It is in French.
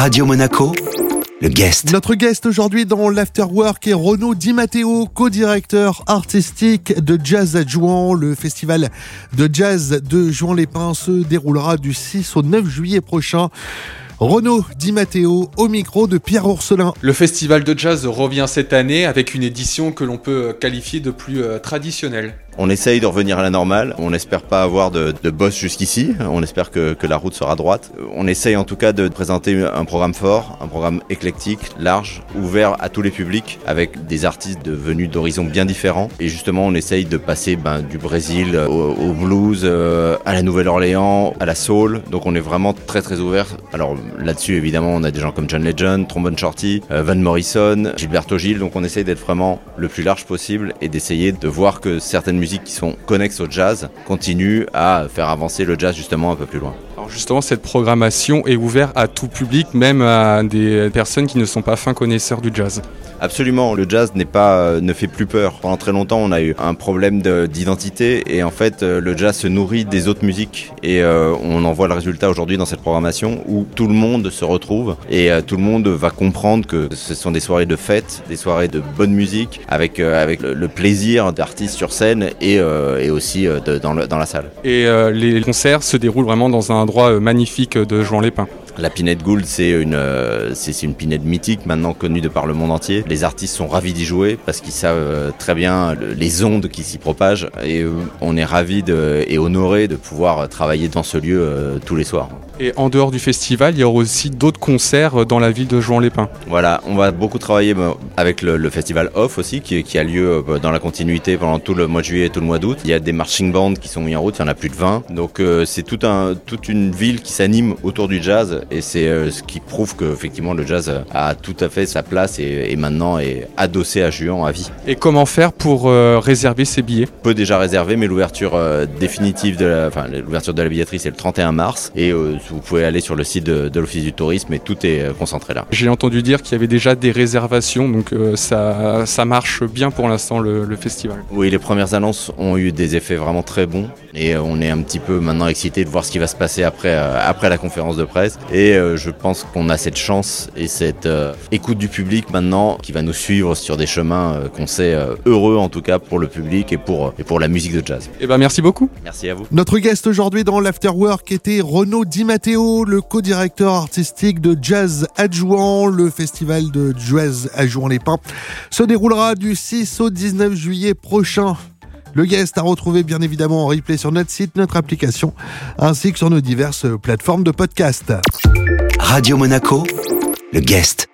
Radio Monaco, le guest. Notre guest aujourd'hui dans l'Afterwork est Renaud Di Matteo, co-directeur artistique de Jazz à Jouan. Le festival de jazz de Jouan-les-Pins se déroulera du 6 au 9 juillet prochain. Renaud Di Matteo au micro de Pierre Orselin. Le festival de jazz revient cette année avec une édition que l'on peut qualifier de plus euh, traditionnelle. On essaye de revenir à la normale. On n'espère pas avoir de, boss jusqu'ici. On espère que, la route sera droite. On essaye en tout cas de présenter un programme fort, un programme éclectique, large, ouvert à tous les publics, avec des artistes venus d'horizons bien différents. Et justement, on essaye de passer ben, du Brésil au, au blues, euh, à la Nouvelle-Orléans, à la soul. Donc on est vraiment très très ouvert. Alors là-dessus, évidemment, on a des gens comme John Legend, Trombone Shorty, euh, Van Morrison, Gilberto Gil. Donc on essaye d'être vraiment le plus large possible et d'essayer de voir que certaines musiques qui sont connexes au jazz continuent à faire avancer le jazz justement un peu plus loin. Alors justement, cette programmation est ouverte à tout public, même à des personnes qui ne sont pas fins connaisseurs du jazz. Absolument, le jazz n'est pas, ne fait plus peur. Pendant très longtemps, on a eu un problème d'identité et en fait, le jazz se nourrit des autres musiques et euh, on en voit le résultat aujourd'hui dans cette programmation où tout le monde se retrouve et euh, tout le monde va comprendre que ce sont des soirées de fête, des soirées de bonne musique avec, euh, avec le, le plaisir d'artistes sur scène et, et aussi de, dans, la salle. Et les concerts se déroulent vraiment dans un endroit magnifique de Jouan-les-Pins. La Pinette Gould, c'est une, euh, c'est une pinette mythique maintenant connue de par le monde entier. Les artistes sont ravis d'y jouer parce qu'ils savent euh, très bien le, les ondes qui s'y propagent et euh, on est ravis de, et honorés de pouvoir travailler dans ce lieu tous les soirs. Et en dehors du festival, il y aura aussi d'autres concerts dans la ville de Jouan-les-Pins. Voilà, on va beaucoup travailler avec le, le festival Off aussi, qui, qui, a lieu dans la continuité pendant tout le mois de juillet et tout le mois d'août. Il y a des marching bands qui sont mis en route, il y en a plus de 20. Donc c'est tout un, toute une ville qui s'anime autour du jazz et c'est euh, ce qui prouve que effectivement le jazz a tout à fait sa place et, et maintenant est adossé à Juan à vie. Et comment faire pour euh, réserver ces billets? On peut déjà réserver, mais l'ouverture euh, définitive de la, enfin, l'ouverture de la billetterie c'est le 31 mars et vous pouvez aller sur le site de, de l'Office du tourisme et tout est concentré là. J'ai entendu dire qu'il y avait déjà des réservations, donc ça, ça, marche bien pour l'instant le, le, festival. Oui, les premières annonces ont eu des effets vraiment très bons et on est un petit peu maintenant excité de voir ce qui va se passer après, après la conférence de presse. Et euh, je pense qu'on a cette chance et cette euh, écoute du public maintenant qui va nous suivre sur des chemins qu'on sait heureux en tout cas pour le public et pour, et pour la musique de jazz. Et ben merci beaucoup. Merci à vous. Notre guest aujourd'hui dans l'Afterwork était Renaud Di Matteo, le co-directeur artistique de Jazz Adjouant. Le festival de jazz à Jouan-les-Pins se déroulera du 6 au 19 juillet prochain. Le guest à retrouver bien évidemment en replay sur notre site, notre application, ainsi que sur nos diverses plateformes de podcast. Radio Monaco, le guest.